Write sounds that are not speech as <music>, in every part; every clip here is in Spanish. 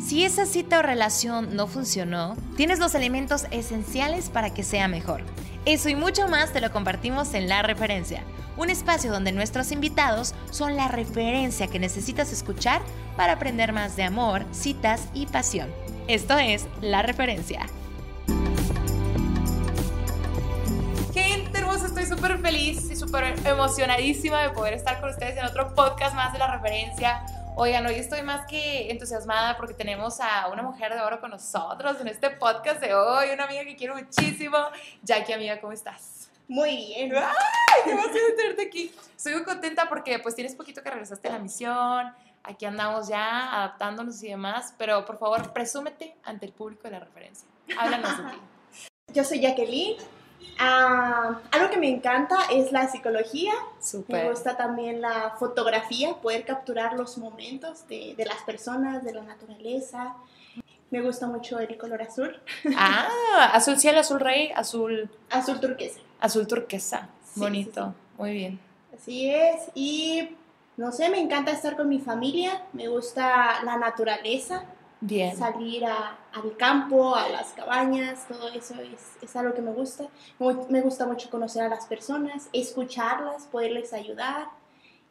Si esa cita o relación no funcionó, tienes los elementos esenciales para que sea mejor. Eso y mucho más te lo compartimos en La Referencia, un espacio donde nuestros invitados son la referencia que necesitas escuchar para aprender más de amor, citas y pasión. Esto es La Referencia. Gente hermosa, estoy súper feliz y súper emocionadísima de poder estar con ustedes en otro podcast más de La Referencia Oigan, hoy estoy más que entusiasmada porque tenemos a una mujer de oro con nosotros en este podcast de hoy, una amiga que quiero muchísimo. Jackie, amiga, ¿cómo estás? Muy bien. ¡Ay! ¡Qué emoción tenerte aquí! Estoy muy contenta porque pues tienes poquito que regresaste a la misión, aquí andamos ya adaptándonos y demás, pero por favor, presúmete ante el público de la referencia. Háblanos de ti. <laughs> Yo soy Jacqueline, Ah, algo que me encanta es la psicología. Me gusta también la fotografía, poder capturar los momentos de, de, las personas, de la naturaleza. Me gusta mucho el color azul. Ah, azul cielo, azul rey, azul. Azul turquesa. Azul turquesa. Bonito. Muy bien. Así es. Y no sé, me encanta estar con mi familia. Me gusta la naturaleza. Bien. Salir al campo, a las cabañas, todo eso es, es algo que me gusta. me gusta mucho conocer a las personas, escucharlas, poderles ayudar.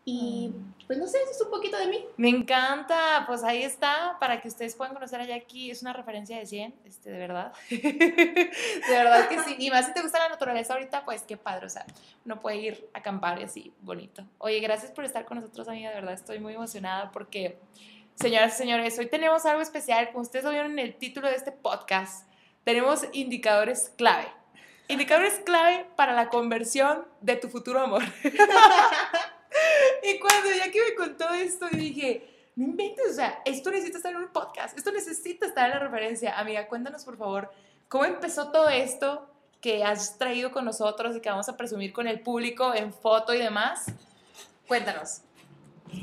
Y mm. pues no sé, eso es un poquito de mí. Me encanta, pues ahí está, para que ustedes puedan conocer a Jackie, es una referencia de 100, este, de verdad. <laughs> de verdad que sí. Y más si te gusta la naturaleza ahorita, pues qué padre, o sea, uno puede ir a acampar y así, bonito. Oye, gracias por estar con nosotros, amiga, de verdad estoy muy emocionada porque Señoras y señores, hoy tenemos algo especial. Como ustedes lo vieron en el título de este podcast, tenemos indicadores clave. Indicadores clave para la conversión de tu futuro amor. <laughs> y cuando que me contó esto, dije, no inventes, o sea, esto necesita estar en un podcast, esto necesita estar en la referencia. Amiga, cuéntanos por favor, ¿cómo empezó todo esto que has traído con nosotros y que vamos a presumir con el público en foto y demás? Cuéntanos.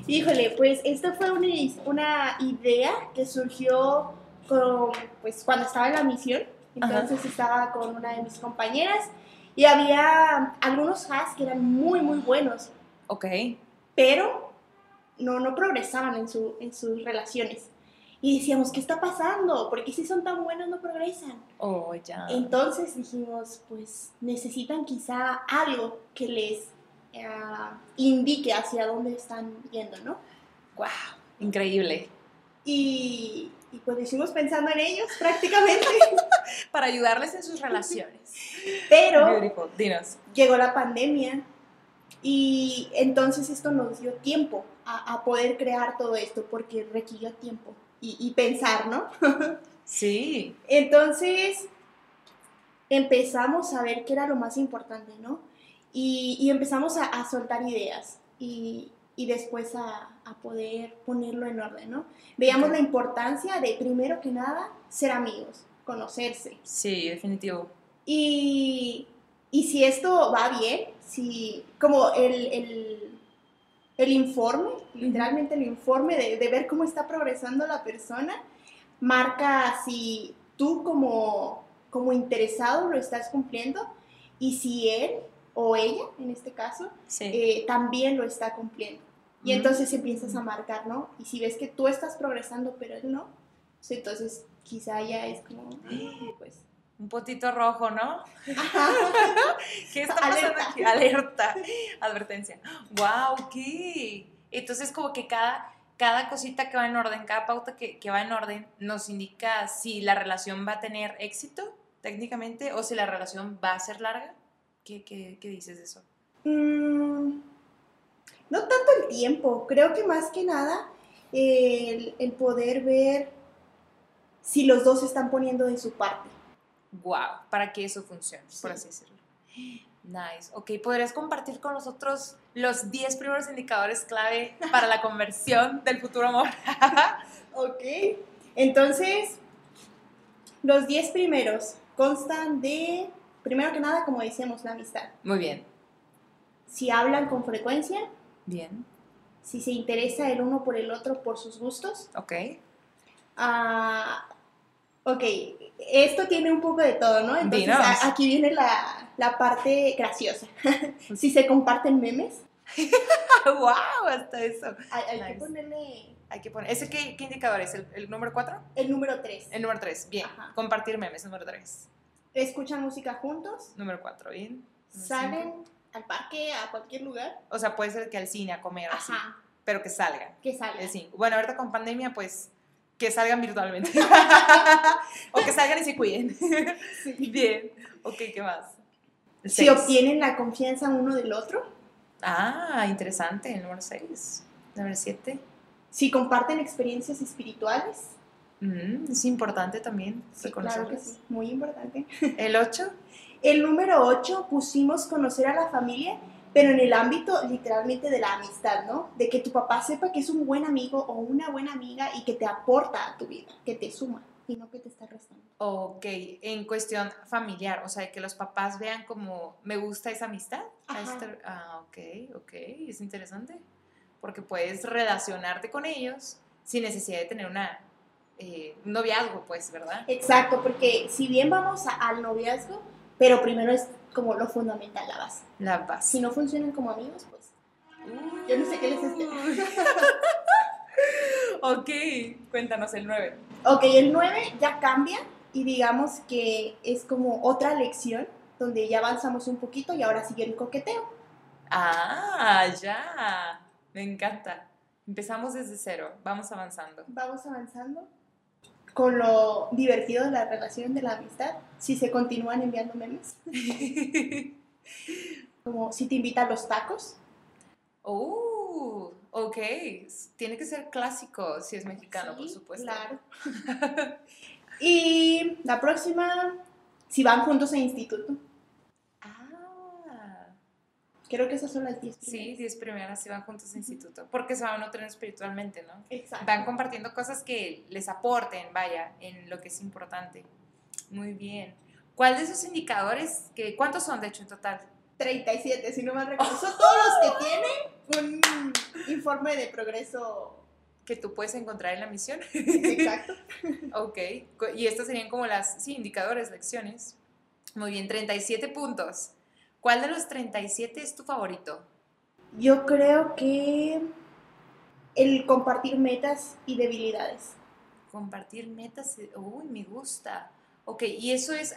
Híjole, pues esta fue una, una idea que surgió con, pues, cuando estaba en la misión. Entonces estaba con una de mis compañeras y había algunos hacks que eran muy, muy buenos. Ok. Pero no, no progresaban en, su, en sus relaciones. Y decíamos, ¿qué está pasando? Porque si son tan buenos no progresan. Oh, ya. Entonces dijimos, pues necesitan quizá algo que les eh, indique hacia dónde están yendo, ¿no? ¡Wow! Increíble. Y, y pues hicimos pensando en ellos <laughs> prácticamente. <laughs> Para ayudarles en sus relaciones. <laughs> Pero llegó la pandemia y entonces esto nos dio tiempo a, a poder crear todo esto porque requirió tiempo y, y pensar, ¿no? sí. Entonces empezamos a ver qué era lo más importante, ¿no? Y, empezamos a, soltar ideas y, después a, poder ponerlo en orden, ¿no? Veíamos la importancia de, primero que nada, ser amigos, conocerse. Sí, definitivo. Y, si esto va bien, si como el, el, informe, literalmente el informe de, de, ver cómo está progresando la persona, marca si tú como, como interesado lo estás cumpliendo y si él o ella, en este caso, eh, también lo está cumpliendo. Y entonces empiezas a marcar, ¿no? Y si ves que tú estás progresando, pero él no, pues entonces quizá ya es como, pues... Un potito rojo, ¿no? <laughs> ¿Qué está pasando Alerta. aquí? Alerta, advertencia. ¡Wow! ¿Qué? Entonces como que cada, cada cosita que va en orden, cada pauta que, que va en orden, nos indica si la relación va a tener éxito técnicamente o si la relación va a ser larga. ¿Qué, dices de eso? Mm, no tanto el tiempo, creo que más que nada el, poder ver si los dos se están poniendo de su parte. Wow, para que eso funcione, por así decirlo. Nice. Ok, ¿podrías compartir con nosotros los 10 primeros indicadores clave para la conversión del futuro amor? <laughs> ok, entonces, los 10 primeros constan de Primero que nada, como decíamos, la amistad. Muy bien. Si hablan con frecuencia. Bien. Si se interesa el uno por el otro por sus gustos. Ok. Ah, ok, esto tiene un poco de todo, ¿no? Entonces aquí viene la, la parte graciosa. <laughs> si se comparten memes. <laughs> ¡Wow! Hasta eso. Hay, hay Nice. que ponerle Hay que poner. ¿Ese qué, qué indicador es? ¿El, el número 4? el número 3. El número 3. Bien. Ajá. Compartir memes, número 3. Escuchan música juntos, Número 4, bien. Número salen cinco. al parque, a cualquier lugar. O sea, puede ser que al cine, a comer, así. Ajá, Pero que salgan. que salgan. El 5. Bueno, ahorita con pandemia, pues que salgan virtualmente. <laughs> o que salgan y se cuiden. Sí. Bien. Ok, ¿qué más? El Si seis. obtienen la confianza uno del otro, Ah, interesante. El número 6. Número 7. si comparten experiencias espirituales. Es importante también Sí, claro que sí, muy importante. <laughs> El 8. El número 8 pusimos conocer a la familia, pero en el ámbito literalmente de la amistad, ¿no? De que tu papá sepa que es un buen amigo o una buena amiga y que te aporta a tu vida, que te suma y no que te está restando. Ok, en cuestión familiar, o sea, que los papás vean como me gusta esa amistad. Ajá. este- ah, ok, ok, es interesante. Porque puedes relacionarte con ellos sin necesidad de tener una, eh, noviazgo, pues, ¿verdad? Exacto, porque si bien vamos a- al noviazgo, pero primero es como lo fundamental, la base. La base. Si no funcionan como amigos, pues yo no sé qué les espera. <laughs> ok, cuéntanos el 9. Ok, el 9 ya cambia y digamos que es como otra lección donde ya avanzamos un poquito y ahora sigue el coqueteo. Ah, ya. Me encanta. Empezamos desde cero, vamos avanzando. Vamos avanzando con lo divertido de la relación, de la amistad, si se continúan enviando memes, <laughs> como si te invita a los tacos. Oh, ok. Tiene que ser clásico si es mexicano, por supuesto. Claro. <laughs> y la próxima, si van juntos a instituto. Creo que esas son las 10. sí, primeras. 10 primeras si van juntos a instituto, porque se van a nutrir espiritualmente, ¿no? Exacto. Van compartiendo cosas que les aporten, vaya, en lo que es importante. Muy bien. ¿Cuál de esos indicadores, que, cuántos son de hecho en total? 37, si no mal recuerdo. Son todos los que tienen un informe de progreso Que tú puedes encontrar en la misión. exacto. <laughs> Ok, y estas serían como las, sí, indicadores, lecciones. Muy bien, 37 puntos. ¿Cuál de los 37 es tu favorito? Yo creo que el compartir metas y debilidades. Compartir metas. eh, Uy, me gusta. Ok, y eso es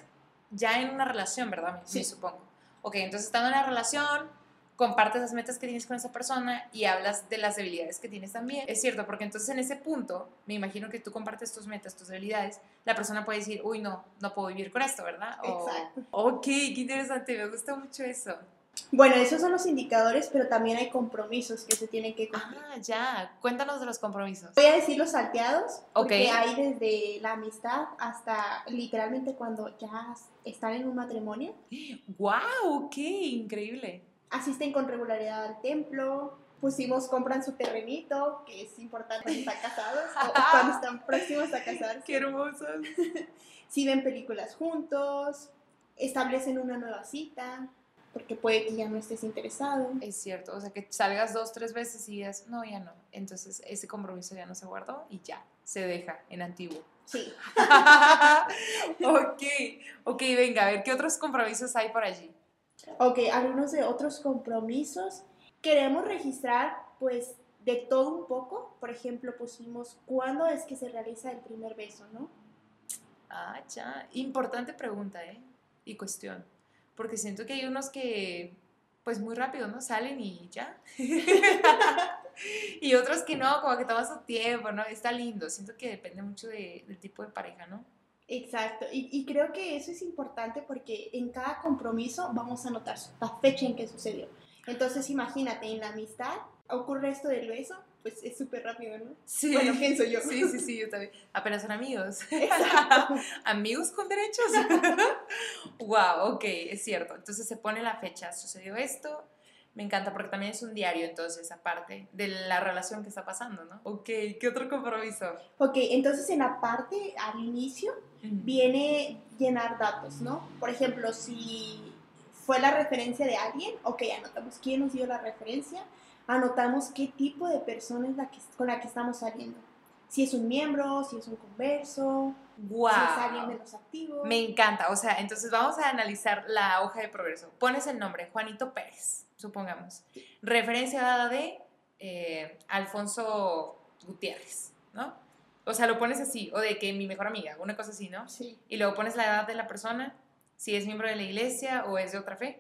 ya en una relación, ¿verdad? Sí. supongo. Ok, entonces estando en una relación, compartes las metas que tienes con esa persona y hablas de las debilidades que tienes también. Es cierto, porque entonces en ese punto, me imagino que tú compartes tus metas, tus debilidades, la persona puede decir, uy, no, no puedo vivir con esto, ¿verdad? O- Exacto. ok, qué interesante, me gusta mucho eso. Bueno, esos son los indicadores, pero también hay compromisos que se tienen que cumplir. Ah, ya, cuéntanos de los compromisos. Voy a decir los salteados, porque Ok. hay desde la amistad hasta literalmente cuando ya están en un matrimonio. <gasps> ¡Wow! ¡Qué increíble! Asisten con regularidad al templo, pusimos, compran su terrenito, que es importante cuando están casados o cuando están <laughs> próximos a casarse. ¡Qué hermosos! <laughs> Si ven películas juntos, establecen una nueva cita, porque puede que ya no estés interesado. Es cierto, o sea, que salgas dos, tres veces y digas, no, ya no. Entonces, ese compromiso ya no se guardó y ya, se deja en antiguo. Sí. <laughs> ok, ok, venga, a ver, ¿qué otros compromisos hay por allí? Ok, algunos de otros compromisos. Queremos registrar, pues, de todo un poco. Por ejemplo, pusimos cuándo es que se realiza el primer beso, ¿no? Ah, ya, importante pregunta, ¿eh? Y cuestión. Porque siento que hay unos que, pues muy rápido, ¿no? Salen y ya. <laughs> y otros que no, como que toma su tiempo, ¿no? Está lindo. Siento que depende mucho de- del tipo de pareja, ¿no? Exacto. Y, y creo que eso es importante porque en cada compromiso vamos a anotar la fecha en que sucedió. Entonces, imagínate, en la amistad ocurre esto del beso, pues es súper rápido, ¿no? Sí. Bueno, pienso yo. Sí, sí, sí, yo también. Apenas son amigos. <laughs> Amigos con derechos. <laughs> wow, ok, es cierto. Entonces se pone la fecha, sucedió esto. Me encanta porque también es un diario, entonces, aparte de la relación que está pasando, ¿no? Ok, ¿qué otro compromiso? Ok, entonces en la parte al inicio viene llenar datos, ¿no? Por ejemplo, si fue la referencia de alguien, ok, anotamos quién nos dio la referencia, anotamos qué tipo de persona es la que, con la que estamos saliendo. si es un miembro, si es un converso, Wow. si es alguien de los activos. Me encanta. O sea, entonces vamos a analizar la hoja de progreso. Pones el nombre, Juanito Pérez, supongamos. Referencia dada de eh, Alfonso Gutiérrez, ¿no? O sea, lo pones así, o de que mi mejor amiga, una cosa así, ¿no? Sí, Y luego pones la edad de la persona, si es miembro de la iglesia o es de otra fe.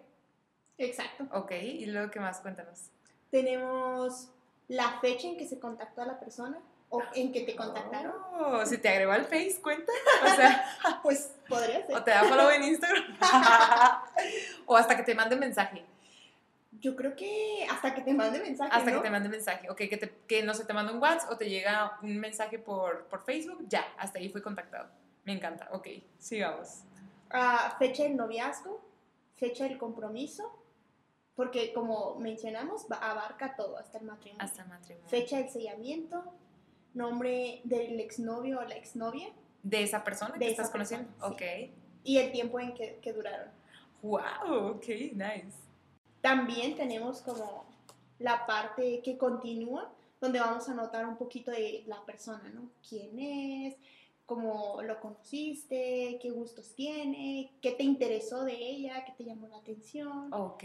exacto. Ok, y luego, ¿qué más? Cuéntanos. Tenemos la fecha en que se contactó a la persona o en que te contactaron. Oh, si te agregó al Face, cuenta. O sea, <laughs> Pues podría ser. o te da follow en Instagram. <laughs> o hasta que te mande mensaje. Yo creo que hasta que te mande mensaje. Hasta ¿no? que te mande mensaje. Ok, que, te- que no se te manda un WhatsApp o te llega un mensaje por, por Facebook. Ya, hasta ahí fue contactado. Me encanta. Ok, sigamos. Ah, fecha del noviazgo, fecha del compromiso, porque como mencionamos, abarca todo, hasta el matrimonio. Hasta matrimonio. Fecha del sellamiento, nombre del exnovio o la exnovia De esa persona De que esa estás conociendo. persona, Ok. y el tiempo en que, que duraron. Wow, ok, nice. También tenemos como la parte que continúa, donde vamos a notar un poquito de la persona, ¿no? ¿Quién es? ¿Cómo lo conociste? ¿Qué gustos tiene? ¿Qué te interesó de ella? ¿Qué te llamó la atención? Ok,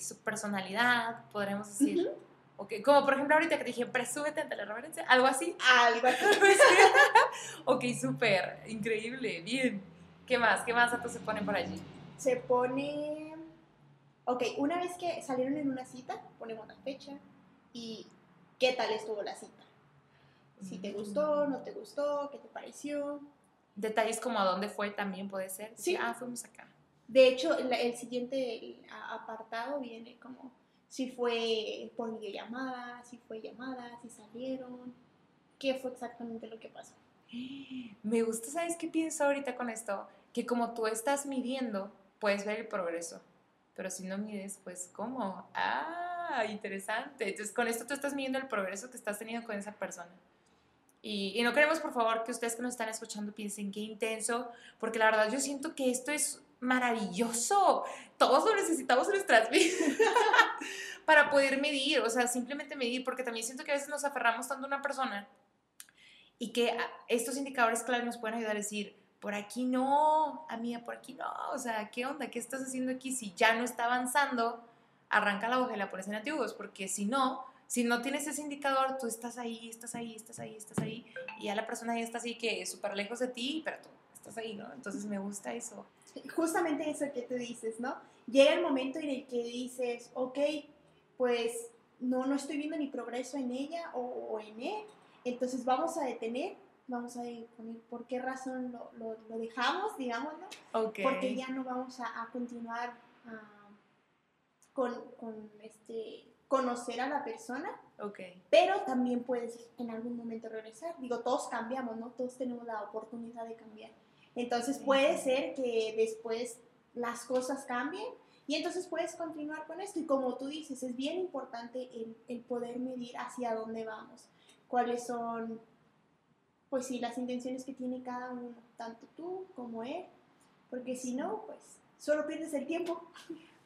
su personalidad, podremos decir. Ujú. Ok, como por ejemplo ahorita que te dije, presúbete ante la reverencia, algo así. Algo así. <laughs> ok, súper, increíble, bien. ¿Qué más? ¿Qué más datos se ponen por allí? Se pone... Ok, una vez que salieron en una cita, ponemos la fecha y qué tal estuvo la cita. Si te gustó, no te gustó, qué te pareció. Detalles como a dónde fue también puede ser. Sí. Ah, fuimos acá. De hecho, la- el siguiente apartado viene como si fue por videollamada, si fue llamada, si salieron, qué fue exactamente lo que pasó. Me gusta, ¿sabes qué pienso ahorita con esto? Que como tú estás midiendo, puedes ver el progreso. Pero si no mides, pues ¿cómo? Ah, interesante. Entonces con esto tú estás midiendo el progreso que estás teniendo con esa persona. Y, y no queremos, por favor, que ustedes que nos están escuchando piensen qué intenso, porque la verdad yo siento que esto es maravilloso. Todos lo necesitamos en nuestras <laughs> vidas para poder medir, o sea, simplemente medir, porque también siento que a veces nos aferramos tanto a una persona y que estos indicadores clave nos pueden ayudar a decir, por aquí no, amiga, por aquí no, o sea, ¿qué onda? ¿Qué estás haciendo aquí? Si ya no está avanzando, arranca la hoja y la pones en antiguos, porque si no, si no tienes ese indicador, tú estás ahí, estás ahí, estás ahí, estás ahí, y ya la persona ya está así que es súper lejos de ti, pero tú estás ahí, ¿no? Entonces me gusta eso. Justamente eso que tú dices, ¿no? Llega el momento en el que dices, ok, pues no, no estoy viendo ni progreso en ella o, o en él, entonces vamos a detener, vamos a poner por qué razón lo, lo- lo dejamos, digámoslo, Ok. porque ya no vamos a, a continuar ah, con, con este, conocer a la persona, Ok. pero también puedes en algún momento regresar. Digo, todos cambiamos, ¿no? Todos tenemos la oportunidad de cambiar. Entonces puede ser que después las cosas cambien y entonces puedes continuar con esto. Y como tú dices, es bien importante el, el poder medir hacia dónde vamos, cuáles son, pues sí, las intenciones que tiene cada uno, tanto tú como él, porque si no, pues solo pierdes el tiempo.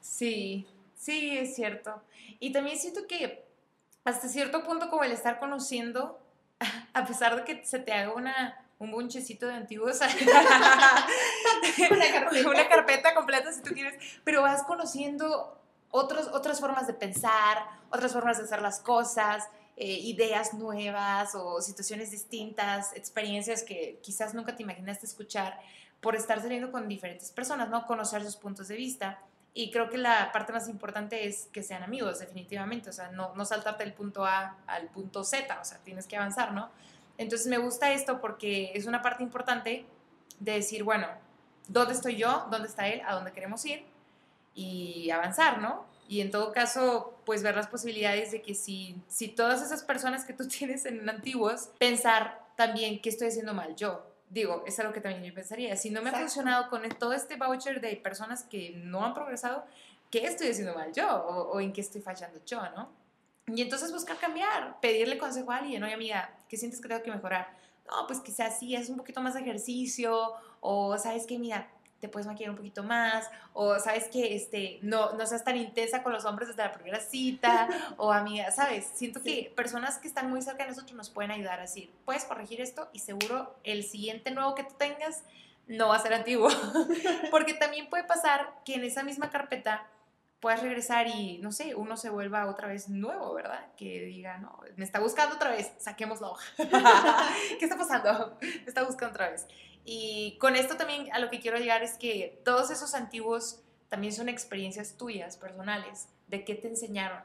Sí, sí, es cierto. Y también siento que hasta cierto punto como el estar conociendo, <laughs> a pesar de que se te haga una, un bonchecito de antiguos, <laughs> Una carpeta. una carpeta completa si tú quieres, pero vas conociendo otros, otras formas de pensar, otras formas de hacer las cosas, eh, ideas nuevas o situaciones distintas, experiencias que quizás nunca te imaginaste escuchar por estar saliendo con diferentes personas, ¿no? Conocer sus puntos de vista. Y creo que la parte más importante es que sean amigos, definitivamente. O sea, no, no saltarte del punto A al punto Z, o sea, tienes que avanzar, ¿no? Entonces me gusta esto porque es una parte importante de decir, bueno, ¿dónde estoy yo? ¿Dónde está él? ¿A dónde queremos ir? Y avanzar, ¿no? Y en todo caso, pues ver las posibilidades de que si, si todas esas personas que tú <laughs> tienes en antiguos, pensar también qué estoy haciendo mal yo. Digo, es algo que también yo pensaría. Si no me ha Exacto. funcionado con todo este voucher de personas que no han progresado, ¿qué estoy haciendo mal yo? O, o en qué estoy fallando yo, ¿no? Y entonces buscar cambiar, pedirle consejo a alguien, oye amiga, ¿qué sientes que tengo que mejorar? No, pues quizás sí, es un poquito más de ejercicio, o sabes que, mira, te puedes maquillar un poquito más, o sabes que este, no, no seas tan intensa con los hombres desde la primera cita, <laughs> o amiga, ¿sabes? Siento que personas que están muy cerca de nosotros nos pueden ayudar a decir, puedes corregir esto y seguro el siguiente nuevo que tú tengas no va a ser antiguo, <laughs> porque también puede pasar que en esa misma carpeta puedas regresar y, no sé, uno se vuelva otra vez nuevo, ¿verdad? Que diga, no, me está buscando otra vez, saquemos la hoja. <laughs> ¿Qué está pasando? Me está buscando otra vez. Y con esto también a lo que quiero llegar es que todos esos antiguos también son experiencias tuyas, personales, de qué te enseñaron.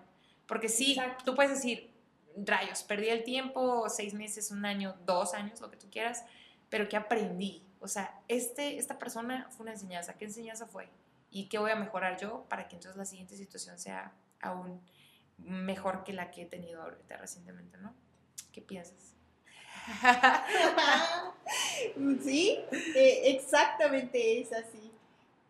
Porque sí, tú puedes decir, rayos, perdí el tiempo, seis meses, un año, dos años, lo que tú quieras, pero ¿qué aprendí? O sea, este, esta persona fue una enseñanza. ¿Qué enseñanza fue? ¿Y qué voy a mejorar yo para que entonces la siguiente situación sea aún mejor que la que he tenido ahorita recientemente, ¿no? ¿Qué piensas? <laughs> sí, eh, exactamente es así.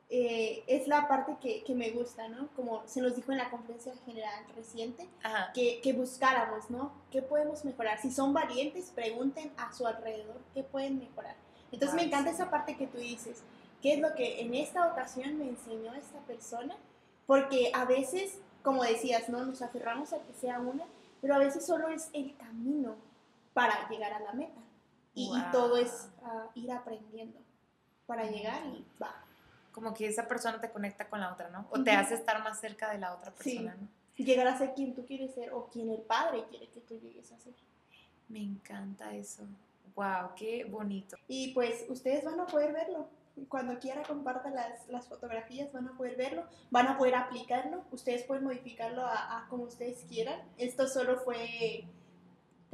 Eh, es la parte que, que, me gusta, ¿no? Como se nos dijo en la conferencia general reciente, que, que, buscáramos, ¿no? ¿Qué podemos mejorar? Si son valientes, pregunten a su alrededor qué pueden mejorar. Entonces me encanta esa parte que tú dices, ¿qué es lo que en esta ocasión me enseñó esta persona? Porque a veces, como decías, ¿no? Nos aferramos a que sea una, pero a veces solo es el camino, para llegar a la meta. Y, todo es ah, ir aprendiendo para llegar y va. Como que esa persona te conecta con la otra, ¿no? O te hace estar más cerca de la otra persona, ¿no? Llegar a ser quien tú quieres ser o quien el padre quiere que tú llegues a ser. Me encanta eso. Wow, qué bonito. Y pues ustedes van a poder verlo. Cuando quiera compartan las, las fotografías, van a poder verlo, van a poder aplicarlo. Ustedes pueden modificarlo a, a como ustedes quieran. Esto solo fue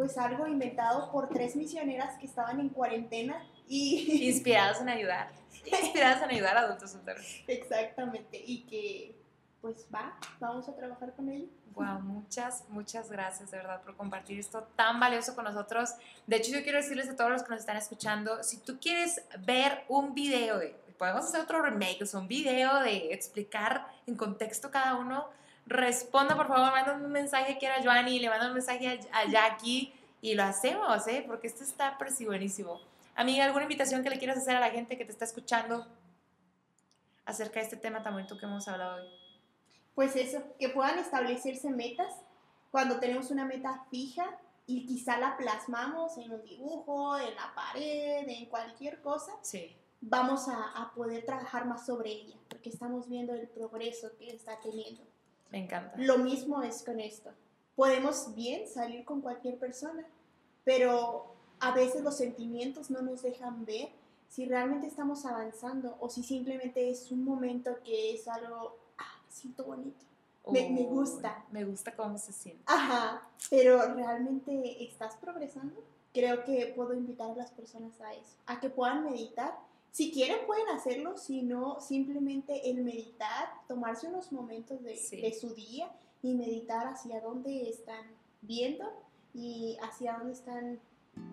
pues algo inventado por tres misioneras que estaban en cuarentena y... <laughs> Inspiradas en ayudar. Inspiradas en ayudar a adultos solteros. Exactamente, y que pues va, vamos a trabajar con ello. Wow, muchas, muchas gracias de verdad por compartir esto tan valioso con nosotros. De hecho, yo quiero decirles a todos los que nos están escuchando, si tú quieres ver un video, de, podemos hacer otro remake, o un video de explicar en contexto cada uno, responda por favor, manda un mensaje que era Joanny, le manda un mensaje a, Jackie y lo hacemos, ¿eh? Porque esto está presi buenísimo. Amiga, ¿alguna invitación que le quieras hacer a la gente que te está escuchando acerca de este tema tan bonito que hemos hablado hoy? Pues eso, que puedan establecerse metas cuando tenemos una meta fija y quizá la plasmamos en un dibujo, en la pared, en cualquier cosa. Sí. Vamos a, a poder trabajar más sobre ella, porque estamos viendo el progreso que está teniendo. Me encanta. Lo mismo es con esto. Podemos bien salir con cualquier persona, pero a veces los sentimientos no nos dejan ver si realmente estamos avanzando o si simplemente es un momento que es algo, ah, siento bonito. me, me, gusta. Me gusta cómo se siente. Ajá, pero realmente estás progresando. Creo que puedo invitar a las personas a eso, a que puedan meditar si quieren pueden hacerlo, si no, simplemente el meditar, tomarse unos momentos de, su día y meditar hacia dónde están viendo y hacia dónde están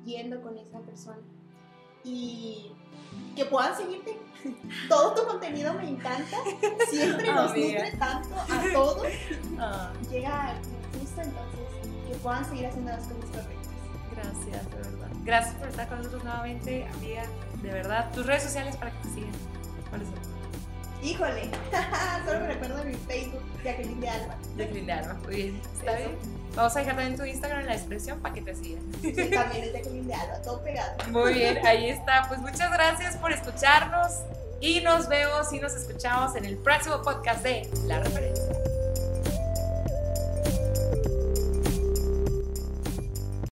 yendo con esa persona. Y que puedan seguirte. <laughs> Todo tu contenido me encanta. Siempre <laughs> nos nutre tanto a todos. <laughs> Ah. Llega justo entonces que puedan seguir haciendo las cosas correctas. Gracias, de verdad. Gracias por estar con nosotros nuevamente, amiga de verdad. Tus redes sociales para que te sigan. ¿Cuáles son? Híjole, <laughs> solo me recuerdo mi Facebook, Jacqueline de Alba. Jacqueline de Alba, muy bien. Está bien. Vamos a dejar también tu Instagram en la descripción para que te sigan. Sí, también es Jacqueline de Alba, todo pegado. Muy bien, <laughs> ahí está. Pues muchas gracias por escucharnos y nos vemos y nos escuchamos en el próximo podcast de La Referencia.